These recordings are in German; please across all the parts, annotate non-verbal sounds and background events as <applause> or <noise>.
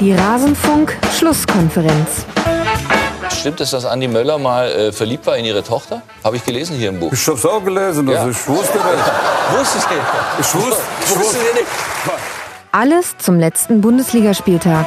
Die Rasenfunk-Schlusskonferenz. Stimmt es, dass Andi Möller mal äh, verliebt war in ihre Tochter? Habe ich gelesen hier im Buch. Ich hab's auch gelesen, also Ja. ich wusste das. <laughs> Wusstest du Ich wusste, ich Wusstest wusste. du nicht? Alles zum letzten Bundesligaspieltag.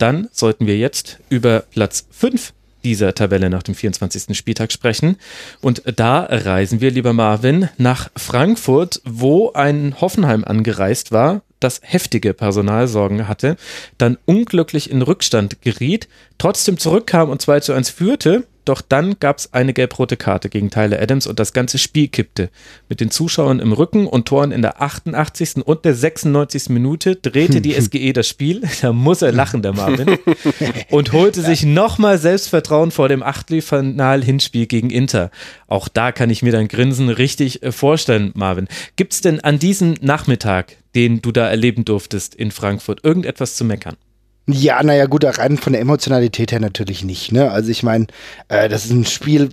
Dann sollten wir jetzt über Platz 5 dieser Tabelle nach dem 24. Spieltag sprechen. Und da reisen wir, lieber Marvin, nach Frankfurt, wo ein Hoffenheim angereist war, das heftige Personalsorgen hatte, dann unglücklich in Rückstand geriet, trotzdem zurückkam und 2 zu 1 führte. Doch dann gab es eine gelb-rote Karte gegen Tyler Adams und das ganze Spiel kippte. Mit den Zuschauern im Rücken und Toren in der 88. und der 96. Minute drehte die <laughs> SGE das Spiel. <laughs> Da muss er lachen, der Marvin. <laughs> Und holte sich nochmal Selbstvertrauen vor dem Achtelfinal-Hinspiel gegen Inter. Auch da kann ich mir dein Grinsen richtig äh, vorstellen, Marvin. Gibt es denn an diesem Nachmittag, den du da erleben durftest in Frankfurt, irgendetwas zu meckern? Ja, naja, gut, rein von der Emotionalität her natürlich nicht. Ne? Also ich meine, äh, das ist ein Spiel,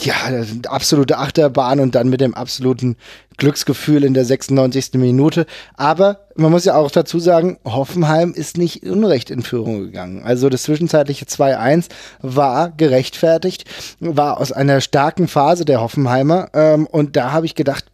ja, absolute Achterbahn und dann mit dem absoluten Glücksgefühl in der 96. Minute. Aber man muss ja auch dazu sagen, Hoffenheim ist nicht unrecht in Führung gegangen. Also das zwischenzeitliche 2-1 war gerechtfertigt, war aus einer starken Phase der Hoffenheimer. Ähm, und da habe ich gedacht,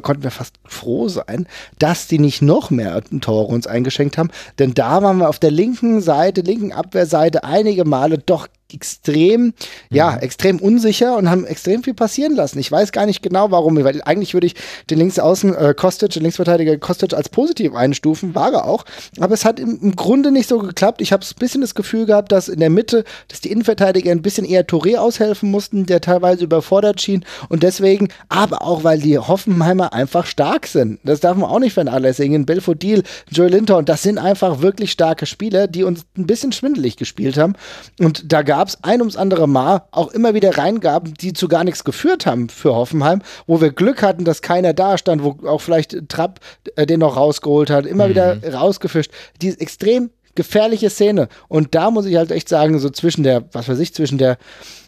konnten wir fast froh sein, dass die nicht noch mehr Tore uns eingeschenkt haben. Denn da waren wir auf der linken Seite, linken Abwehrseite einige Male doch extrem, ja, extrem unsicher und haben extrem viel passieren lassen. Ich weiß gar nicht genau, warum, weil eigentlich würde ich den Linksaußen äh, Kostic, den Linksverteidiger Kostic als positiv einstufen, war er auch. Aber es hat im, im Grunde nicht so geklappt. Ich habe ein bisschen das Gefühl gehabt, dass in der Mitte, dass die Innenverteidiger ein bisschen eher Touré aushelfen mussten, der teilweise überfordert schien und deswegen, aber auch, weil die Hoffenheimer einfach stark sind. Das darf man auch nicht vernachlässigen. Belfodil, Joe Linton, das sind einfach wirklich starke Spieler, die uns ein bisschen schwindelig gespielt haben. Und da gab es ein ums andere Mal auch immer wieder Reingaben, die zu gar nichts geführt haben für Hoffenheim, wo wir Glück hatten, dass keiner da stand, wo auch vielleicht Trapp äh, den noch rausgeholt hat, immer wieder rausgefischt. Die ist extrem gefährliche Szene. Und da muss ich halt echt sagen, so zwischen der, was weiß ich, zwischen der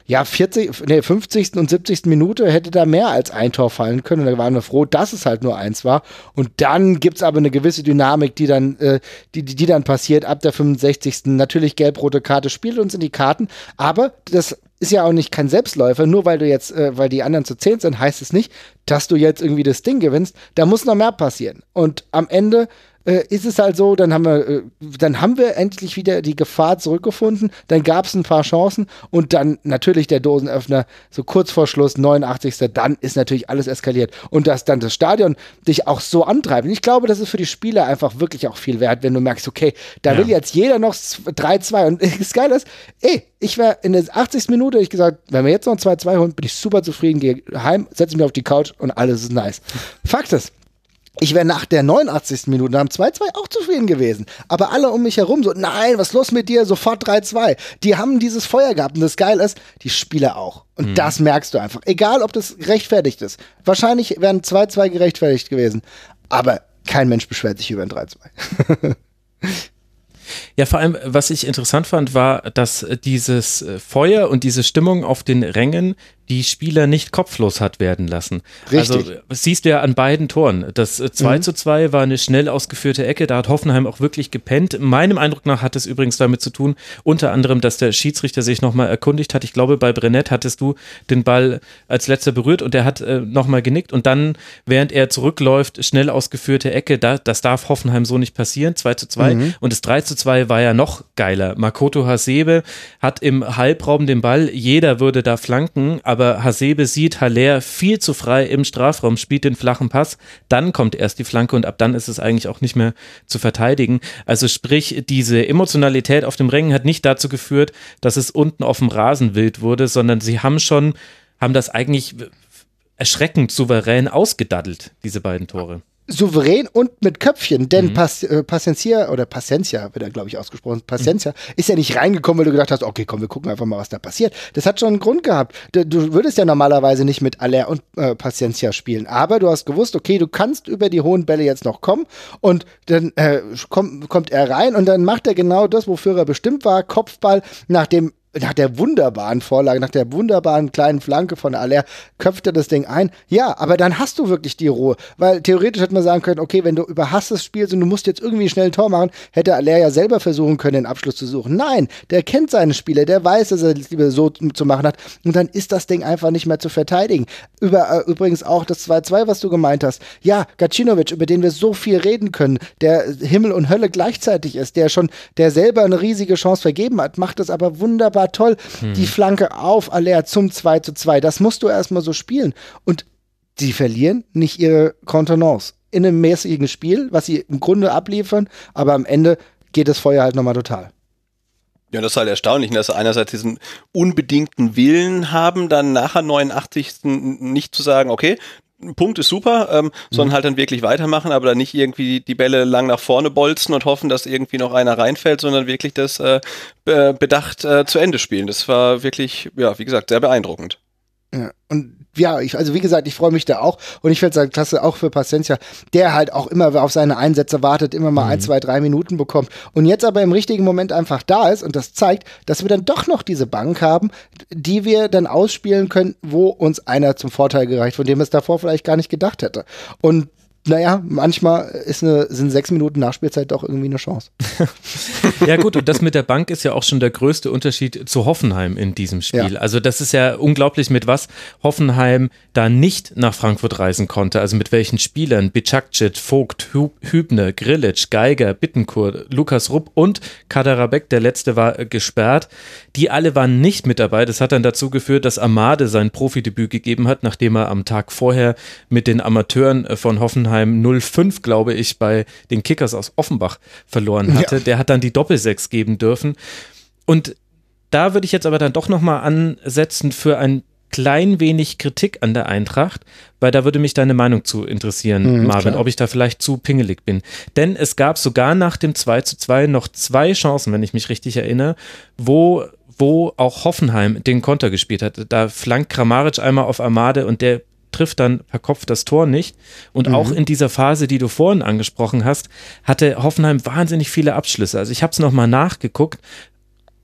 ja, 40, nee, 50. und 70. Minute hätte da mehr als ein Tor fallen können. Und da waren wir froh, dass es halt nur eins war. Und dann gibt's aber eine gewisse Dynamik, die dann, äh, die, die, die dann passiert ab der 65. Natürlich gelb-rote Karte spielt uns in die Karten. Aber das ist ja auch nicht kein Selbstläufer. Nur weil du jetzt, äh, weil die anderen zu zehn sind, heißt es nicht, dass du jetzt irgendwie das Ding gewinnst. Da muss noch mehr passieren. Und am Ende äh, ist es halt so, dann haben wir, äh, dann haben wir endlich wieder die Gefahr zurückgefunden. Dann gab es ein paar Chancen und dann natürlich der Dosenöffner, so kurz vor Schluss, 89. Dann ist natürlich alles eskaliert. Und dass dann das Stadion dich auch so antreibt. Und ich glaube, das ist für die Spieler einfach wirklich auch viel wert, wenn du merkst, okay, da Ja. will jetzt jeder noch 3-2. Und <laughs> das Geile ist, ey, ich wäre in der 80. Minute, ich gesagt, wenn wir jetzt noch 2-2 holen, bin ich super zufrieden, gehe heim, setze mich auf die Couch und alles ist nice. Fakt ist, ich wäre nach der 89. Minute nach dem 2-2 auch zufrieden gewesen. Aber alle um mich herum so, nein, was ist los mit dir? Sofort 3-2. Die haben dieses Feuer gehabt. Und das Geile ist, die Spieler auch. Und das merkst du einfach. Egal, ob das gerechtfertigt ist. Wahrscheinlich wären 2-2 gerechtfertigt gewesen. Aber kein Mensch beschwert sich über ein 3-2. <laughs> Ja, vor allem, was ich interessant fand, war, dass dieses äh, Feuer und diese Stimmung auf den Rängen die Spieler nicht kopflos hat werden lassen. Richtig. Also das siehst du ja an beiden Toren. Das äh, 2 zu 2 war eine schnell ausgeführte Ecke, da hat Hoffenheim auch wirklich gepennt. Meinem Eindruck nach hat es übrigens damit zu tun, unter anderem, dass der Schiedsrichter sich nochmal erkundigt hat. Ich glaube, bei Brennett hattest du den Ball als letzter berührt und der hat äh, nochmal genickt und dann, während er zurückläuft, schnell ausgeführte Ecke, da, das darf Hoffenheim so nicht passieren, 2 zu 2. Und das 3 zu 2 war ja noch geiler. Makoto Hasebe hat im Halbraum den Ball, jeder würde da flanken, aber Hasebe sieht Haller viel zu frei im Strafraum, spielt den flachen Pass, dann kommt erst die Flanke und ab dann ist es eigentlich auch nicht mehr zu verteidigen. Also sprich, diese Emotionalität auf dem Rängen hat nicht dazu geführt, dass es unten auf dem Rasen wild wurde, sondern sie haben schon, haben das eigentlich erschreckend souverän ausgedaddelt, diese beiden Tore souverän und mit Köpfchen, denn mhm. Pas, äh, Paciencia oder Paciencia wird er glaube ich ausgesprochen, Paciencia mhm. ist ja nicht reingekommen, weil du gedacht hast, okay, komm, wir gucken einfach mal, was da passiert. Das hat schon einen Grund gehabt. Du, du würdest ja normalerweise nicht mit Aller und äh, Paciencia spielen, aber du hast gewusst, okay, du kannst über die hohen Bälle jetzt noch kommen und dann äh, kommt, kommt er rein und dann macht er genau das, wofür er bestimmt war, Kopfball, nach dem nach der wunderbaren Vorlage, nach der wunderbaren kleinen Flanke von Aller, köpft er das Ding ein. Ja, aber dann hast du wirklich die Ruhe. Weil theoretisch hätte man sagen können, okay, wenn du überhastes spielst und du musst jetzt irgendwie schnell ein Tor machen, hätte Aller ja selber versuchen können, den Abschluss zu suchen. Nein, der kennt seine Spiele, der weiß, dass er es lieber so zu machen hat. Und dann ist das Ding einfach nicht mehr zu verteidigen. Über, äh, übrigens auch das 2-2, was du gemeint hast. Ja, Gacinovic, über den wir so viel reden können, der Himmel und Hölle gleichzeitig ist, der schon, der selber eine riesige Chance vergeben hat, macht das aber wunderbar war toll. Hm. Die Flanke auf Aller zum 2 zu 2. Das musst du erstmal so spielen. Und sie verlieren nicht ihre Kontenance in einem mäßigen Spiel, was sie im Grunde abliefern, aber am Ende geht das Feuer halt nochmal total. Ja, das ist halt erstaunlich, dass sie einerseits diesen unbedingten Willen haben, dann nachher 89. nicht zu sagen, okay, Punkt ist super, ähm, mhm. sondern halt dann wirklich weitermachen, aber dann nicht irgendwie die Bälle lang nach vorne bolzen und hoffen, dass irgendwie noch einer reinfällt, sondern wirklich das äh, bedacht äh, zu Ende spielen. Das war wirklich, ja, wie gesagt, sehr beeindruckend. Ja, und ja, ich, also wie gesagt, ich freue mich da auch und ich finde es halt klasse auch für Paciencia, der halt auch immer auf seine Einsätze wartet, immer mal mhm. ein, zwei, drei Minuten bekommt und jetzt aber im richtigen Moment einfach da ist und das zeigt, dass wir dann doch noch diese Bank haben, die wir dann ausspielen können, wo uns einer zum Vorteil gereicht, von dem es davor vielleicht gar nicht gedacht hätte. Und naja, manchmal eine, sind sechs Minuten Nachspielzeit doch irgendwie eine Chance. <laughs> ja, gut, und das mit der Bank ist ja auch schon der größte Unterschied zu Hoffenheim in diesem Spiel. Ja. Also, das ist ja unglaublich, mit was Hoffenheim da nicht nach Frankfurt reisen konnte. Also, mit welchen Spielern Bicakcic, Vogt, Hübner, Grillitsch, Geiger, Bittenkur, Lukas Rupp und Kaderabek, der letzte war äh, gesperrt. Die alle waren nicht mit dabei. Das hat dann dazu geführt, dass Amade sein Profidebüt gegeben hat, nachdem er am Tag vorher mit den Amateuren äh, von Hoffenheim Hoffenheim 05, glaube ich, bei den Kickers aus Offenbach verloren hatte. Ja. Der hat dann die Doppelsechs geben dürfen. Und da würde ich jetzt aber dann doch nochmal ansetzen für ein klein wenig Kritik an der Eintracht, weil da würde mich deine Meinung zu interessieren, mhm, Marvin, klar. ob ich da vielleicht zu pingelig bin. Denn es gab sogar nach dem 2 zu 2 noch zwei Chancen, wenn ich mich richtig erinnere, wo wo auch Hoffenheim den Konter gespielt hat. Da flankt Kramaric einmal auf Amade und der trifft dann per Kopf das Tor nicht. Und mhm. auch in dieser Phase, die du vorhin angesprochen hast, hatte Hoffenheim wahnsinnig viele Abschlüsse. Also ich habe es nochmal nachgeguckt.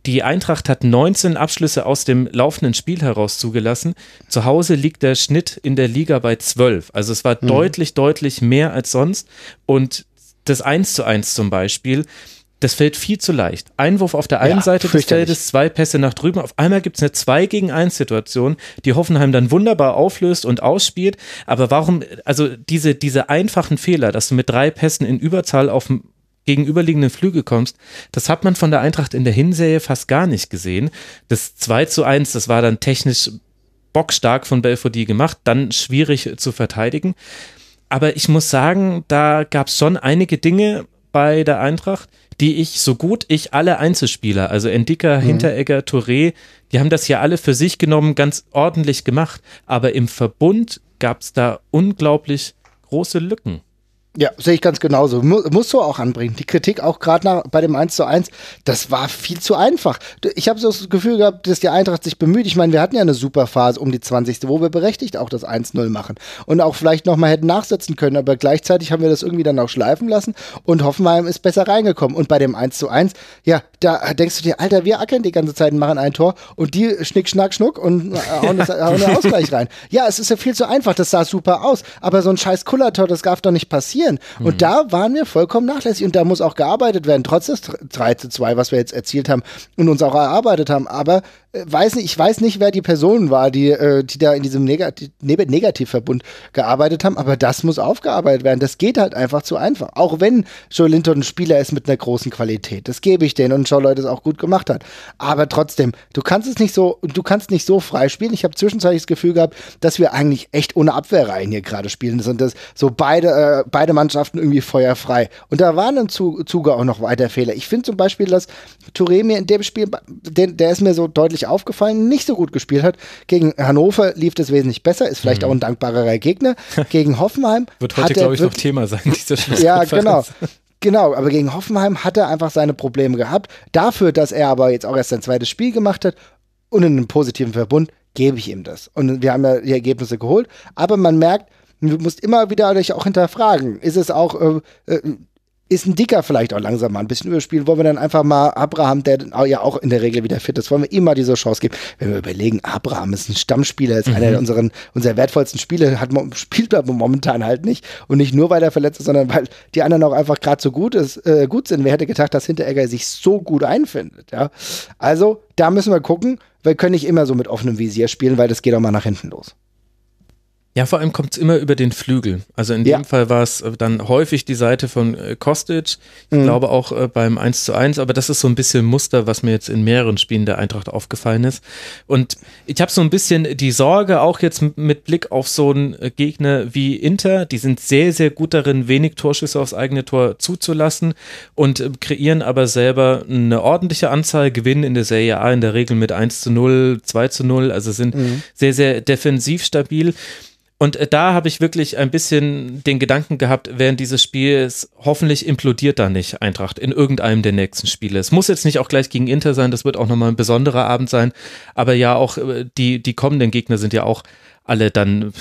Die Eintracht hat 19 Abschlüsse aus dem laufenden Spiel heraus zugelassen. Zu Hause liegt der Schnitt in der Liga bei 12. Also es war mhm. deutlich, deutlich mehr als sonst. Und das 1 zu 1 zum Beispiel, das fällt viel zu leicht. Einwurf auf der einen ja, Seite des Feldes, zwei Pässe nach drüben. Auf einmal gibt es eine 2 gegen 1 Situation, die Hoffenheim dann wunderbar auflöst und ausspielt. Aber warum, also diese, diese einfachen Fehler, dass du mit drei Pässen in Überzahl auf dem gegenüberliegenden Flügel kommst, das hat man von der Eintracht in der Hinserie fast gar nicht gesehen. Das 2 zu 1, das war dann technisch bockstark von Belfodil gemacht, dann schwierig zu verteidigen. Aber ich muss sagen, da gab es schon einige Dinge bei der Eintracht, die ich, so gut ich alle Einzelspieler, also Endika, mhm. Hinteregger, Touré, die haben das ja alle für sich genommen ganz ordentlich gemacht. Aber im Verbund gab es da unglaublich große Lücken. Ja, sehe ich ganz genauso. Mu musst du auch anbringen. Die Kritik auch gerade bei dem 1 zu 1, das war viel zu einfach. Ich habe so das Gefühl gehabt, dass die Eintracht sich bemüht. Ich meine, wir hatten ja eine super Phase um die 20. wo wir berechtigt auch das 1-0 machen und auch vielleicht nochmal hätten nachsetzen können, aber gleichzeitig haben wir das irgendwie dann auch schleifen lassen und Hoffenheim ist besser reingekommen. Und bei dem 1 zu 1, ja, da denkst du dir, Alter, wir ackern die ganze Zeit und machen ein Tor und die schnick, schnack, schnuck und hauen, das, hauen den Ausgleich rein. Ja, es ist ja viel zu einfach, das sah super aus, aber so ein scheiß Kullertor, das darf doch nicht passieren passieren. Und Mhm. da waren wir vollkommen nachlässig und da muss auch gearbeitet werden, trotz des 3 zu 2, was wir jetzt erzielt haben und uns auch erarbeitet haben. Aber äh, weiß nicht, ich weiß nicht, wer die Person war, die, äh, die da in diesem Negati Neg Negativverbund gearbeitet haben, aber das muss aufgearbeitet werden. Das geht halt einfach zu einfach. Auch wenn Joe Linton ein Spieler ist mit einer großen Qualität. Das gebe ich denen und Joe Leute es auch gut gemacht hat. Aber trotzdem, du kannst es nicht so, du kannst nicht so frei spielen. Ich habe zwischenzeitlich das Gefühl gehabt, dass wir eigentlich echt ohne Abwehrreihen hier gerade spielen. Und das so beide, äh, beide Mannschaften irgendwie feuerfrei. Und da waren im Zu- Zuge auch noch weiter Fehler. Ich finde zum Beispiel, dass Touré mir in dem Spiel, der, der ist mir so deutlich aufgefallen, nicht so gut gespielt hat. Gegen Hannover lief das wesentlich besser, ist vielleicht auch ein dankbarerer Gegner. <laughs> Gegen Hoffenheim Mhm. Wird heute, glaube ich, noch Thema sein, dieser <laughs> ja, genau. Genau, aber gegen Hoffenheim hat er einfach seine Probleme gehabt. Dafür, dass er aber jetzt auch erst sein zweites Spiel gemacht hat und in einem positiven Verbund, gebe ich ihm das. Und wir haben ja die Ergebnisse geholt. Aber man merkt, du musst immer wieder dich auch hinterfragen. Ist es auch, äh, äh, ist ein Dicker vielleicht auch langsam mal ein bisschen überspielen? Wollen wir dann einfach mal Abraham, der ja auch in der Regel wieder fit ist, wollen wir ihm mal diese Chance geben? Wenn wir überlegen, Abraham ist ein Stammspieler, ist einer unseren, unserer wertvollsten Spiele, hat, spielt aber momentan halt nicht. Und nicht nur, weil er verletzt ist, sondern weil die anderen auch einfach gerade so gut, ist, äh, gut sind. Wer hätte gedacht, dass Hinteregger sich so gut einfindet? Ja? Also, da müssen wir gucken. Wir können nicht immer so mit offenem Visier spielen, weil das geht auch mal nach hinten los. Ja, vor allem kommt es immer über den Flügel. Also in Ja. dem Fall war es äh, dann häufig die Seite von äh, Kostic. Ich Mhm. glaube auch äh, beim 1 zu 1, aber das ist so ein bisschen Muster, was mir jetzt in mehreren Spielen der Eintracht aufgefallen ist. Und ich habe so ein bisschen die Sorge, auch jetzt mit Blick auf so einen Gegner wie Inter, die sind sehr, sehr gut darin, wenig Torschüsse aufs eigene Tor zuzulassen und äh, kreieren aber selber eine ordentliche Anzahl, gewinnen in der Serie A in der Regel mit 1 zu 0, 2 zu 0, also sind sehr, sehr defensiv stabil. Und äh, da habe ich wirklich ein bisschen den Gedanken gehabt, während dieses Spiels, hoffentlich implodiert da nicht Eintracht in irgendeinem der nächsten Spiele. Es muss jetzt nicht auch gleich gegen Inter sein, das wird auch nochmal ein besonderer Abend sein. Aber ja, auch äh, die, die kommenden Gegner sind ja auch alle dann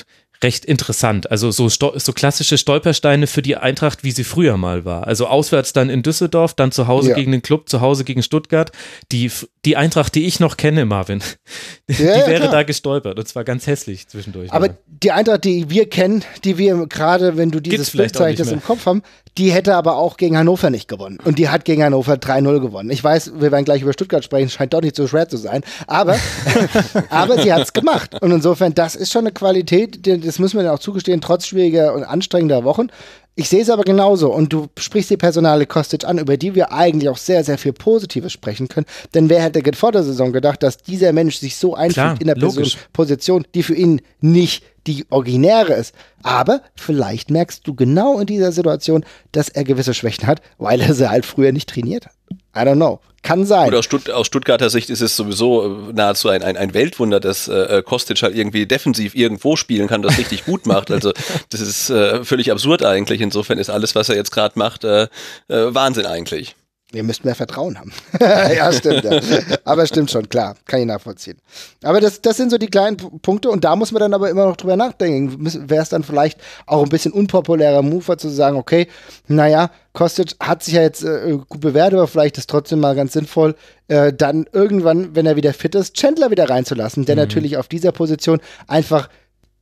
recht interessant. Also so, so klassische Stolpersteine für die Eintracht, wie sie früher mal war. Also auswärts dann in Düsseldorf, dann zu Hause Ja. gegen den Club, zu Hause gegen Stuttgart. Die, die Eintracht, die ich noch kenne, Marvin, <laughs> die Ja, ja, wäre klar. da gestolpert und zwar ganz hässlich zwischendurch. Aber mal. die Eintracht, die wir kennen, die wir gerade, wenn du dieses mehr. im Kopf haben, die hätte aber auch gegen Hannover nicht gewonnen. Und die hat gegen Hannover 3-0 gewonnen. Ich weiß, wir werden gleich über Stuttgart sprechen, scheint doch nicht so schwer zu sein. Aber, <laughs> aber sie hat es gemacht. Und insofern, das ist schon eine Qualität, die- das müssen wir dann auch zugestehen, trotz schwieriger und anstrengender Wochen. Ich sehe es aber genauso. Und du sprichst die Personale Kostic an, über die wir eigentlich auch sehr, sehr viel Positives sprechen können. Denn wer hätte vor der Saison gedacht, dass dieser Mensch sich so einfügt in der Person. Position, die für ihn nicht die originäre ist. Aber vielleicht merkst du genau in dieser Situation, dass er gewisse Schwächen hat, weil er sie halt früher nicht trainiert hat. I don't know. Kann sein. Gut, aus, Stutt aus Stuttgarter Sicht ist es sowieso äh, nahezu ein, ein, ein Weltwunder, dass äh, Kostic halt irgendwie defensiv irgendwo spielen kann, das richtig gut macht. <laughs> Also das ist äh, völlig absurd eigentlich. Insofern ist alles, was er jetzt gerade macht, äh, äh, Wahnsinn eigentlich. Wir müssten mehr Vertrauen haben. <laughs> ja, stimmt. Ja. Aber stimmt schon, klar. Kann ich nachvollziehen. Aber das, das sind so die kleinen Punkte und da muss man dann aber immer noch drüber nachdenken. Wäre es dann vielleicht auch ein bisschen unpopulärer Mover zu sagen, okay, naja, Kostic hat sich ja jetzt äh, gut bewertet, aber vielleicht ist trotzdem mal ganz sinnvoll, äh, dann irgendwann, wenn er wieder fit ist, Chandler wieder reinzulassen, der natürlich auf dieser Position einfach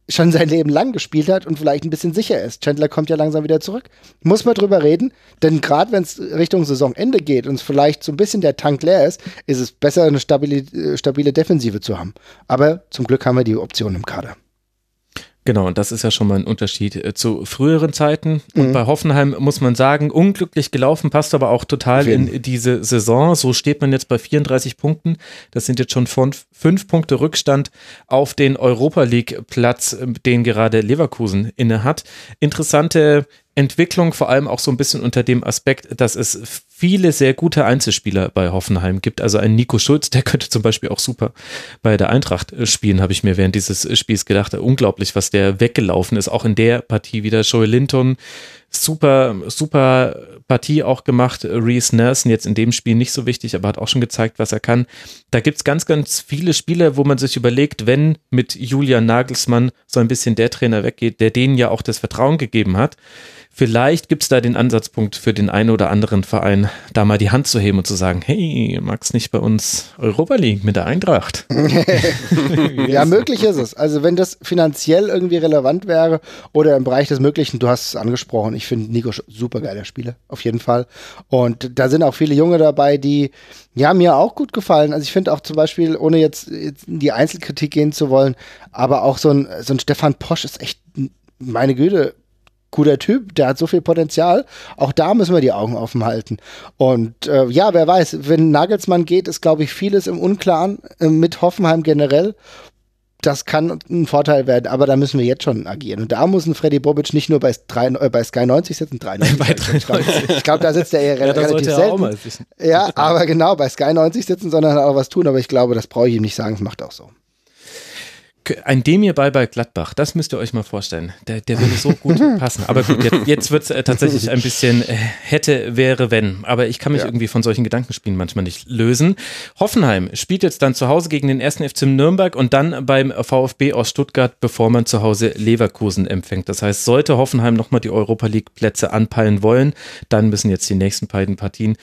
schon sein Leben lang gespielt hat und vielleicht ein bisschen sicher ist. Chandler kommt ja langsam wieder zurück. Muss man drüber reden, denn gerade wenn es Richtung Saisonende geht und vielleicht so ein bisschen der Tank leer ist, ist es besser, eine stabile, äh, stabile Defensive zu haben. Aber zum Glück haben wir die Option im Kader. Genau, und das ist ja schon mal ein Unterschied äh, zu früheren Zeiten. Mhm. Und bei Hoffenheim muss man sagen, unglücklich gelaufen, passt aber auch total in diese Saison. So steht man jetzt bei 34 Punkten. Das sind jetzt schon von fünf Punkte Rückstand auf den Europa League Platz, äh, den gerade Leverkusen inne hat. Interessante Entwicklung, vor allem auch so ein bisschen unter dem Aspekt, dass es viele sehr gute Einzelspieler bei Hoffenheim gibt. Also ein Nico Schulz, der könnte zum Beispiel auch super bei der Eintracht äh, spielen, habe ich mir während dieses äh, Spiels gedacht. Unglaublich, was der weggelaufen ist. Auch in der Partie wieder. Joel Linton, super, super Partie auch gemacht. Reese Nelson jetzt in dem Spiel nicht so wichtig, aber hat auch schon gezeigt, was er kann. Da gibt's ganz, ganz viele Spiele, wo man sich überlegt, wenn mit Julian Nagelsmann so ein bisschen der Trainer weggeht, der denen ja auch das Vertrauen gegeben hat, Vielleicht gibt es da den Ansatzpunkt für den einen oder anderen Verein, da mal die Hand zu heben und zu sagen, hey, magst nicht bei uns Europa League mit der Eintracht? <laughs> <laughs> ja, möglich ist es. Also wenn das finanziell irgendwie relevant wäre oder im Bereich des Möglichen, du hast es angesprochen, ich finde Nico super geiler Spieler, auf jeden Fall. Und da sind auch viele Junge dabei, die ja mir auch gut gefallen. Also ich finde auch zum Beispiel, ohne jetzt, jetzt in die Einzelkritik gehen zu wollen, aber auch so ein, so ein Stefan Posch ist echt, meine Güte, guter Typ, der hat so viel Potenzial. Auch da müssen wir die Augen offen halten. Und äh, ja, wer weiß, wenn Nagelsmann geht, ist, glaube ich, vieles im Unklaren äh, mit Hoffenheim generell. Das kann ein Vorteil werden, aber da müssen wir jetzt schon agieren. Und da muss ein Freddy Bobic nicht nur bei, 3, äh, bei Sky 90 sitzen, 93. bei 93. Ich glaube, da sitzt er eher ja, relativ selten. Ja, aber genau, bei Sky 90 sitzen, sondern auch was tun. Aber ich glaube, das brauche ich ihm nicht sagen, das macht auch so ein Demir bei bei Gladbach, das müsst ihr euch mal vorstellen. Der, der würde so gut <laughs> passen. Aber gut, jetzt, jetzt wird es äh, tatsächlich ein bisschen äh, hätte, wäre, wenn. Aber ich kann mich ja. irgendwie von solchen Gedankenspielen manchmal nicht lösen. Hoffenheim spielt jetzt dann zu Hause gegen den ersten FC Nürnberg und dann beim VfB aus Stuttgart, bevor man zu Hause Leverkusen empfängt. Das heißt, sollte Hoffenheim nochmal die Europa League Plätze anpeilen wollen, dann müssen jetzt die nächsten beiden Partien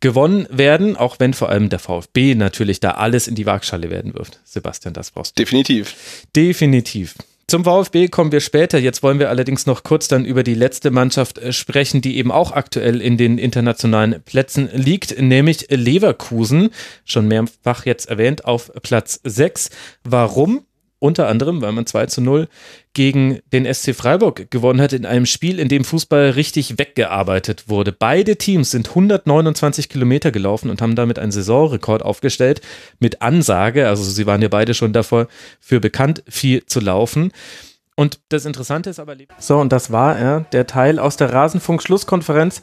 gewonnen werden, auch wenn vor allem der VfB natürlich da alles in die Waagschale werden wirft. Sebastian, das brauchst du. Definitiv. Definitiv. Zum VfB kommen wir später. Jetzt wollen wir allerdings noch kurz dann über die letzte Mannschaft äh, sprechen, die eben auch aktuell in den internationalen Plätzen liegt, nämlich Leverkusen. Schon mehrfach jetzt erwähnt auf Platz 6. Warum? Unter anderem, weil man 2 zu 0 gegen den SC Freiburg gewonnen hat in einem Spiel, in dem Fußball richtig weggearbeitet wurde. Beide Teams sind 129 Kilometer gelaufen und haben damit einen Saisonrekord aufgestellt mit Ansage. Also sie waren ja beide schon davor für bekannt, viel zu laufen. Und das Interessante ist aber. So, und das war er, der Teil aus der Rasenfunk-Schlusskonferenz